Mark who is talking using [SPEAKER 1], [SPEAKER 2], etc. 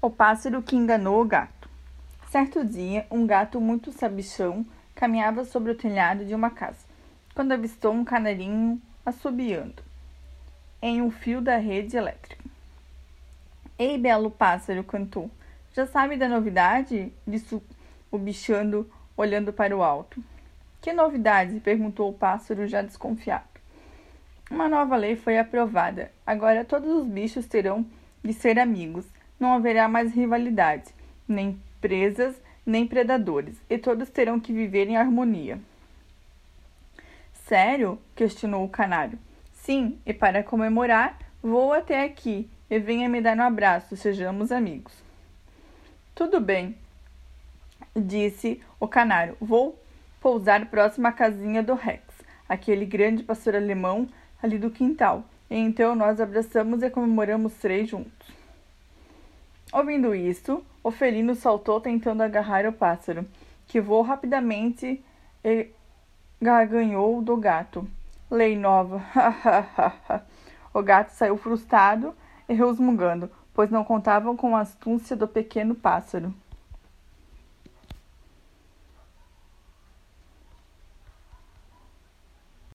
[SPEAKER 1] O pássaro que enganou o gato. Certo dia, um gato muito sabichão caminhava sobre o telhado de uma casa, quando avistou um canarinho assobiando em um fio da rede elétrica. Ei, belo pássaro, cantou. Já sabe da novidade? disse o bichando, olhando para o alto. Que novidade? perguntou o pássaro, já desconfiado. Uma nova lei foi aprovada. Agora todos os bichos terão de ser amigos. Não haverá mais rivalidade, nem presas, nem predadores, e todos terão que viver em harmonia. Sério? questionou o canário. Sim, e para comemorar, vou até aqui e venha me dar um abraço, sejamos amigos. Tudo bem, disse o canário. Vou pousar próximo à casinha do Rex, aquele grande pastor alemão ali do quintal. E então nós abraçamos e comemoramos três juntos. Ouvindo isso, o felino saltou tentando agarrar o pássaro, que voou rapidamente e garganhou do gato. Lei nova, O gato saiu frustrado e resmungando, pois não contavam com a astúcia do pequeno pássaro.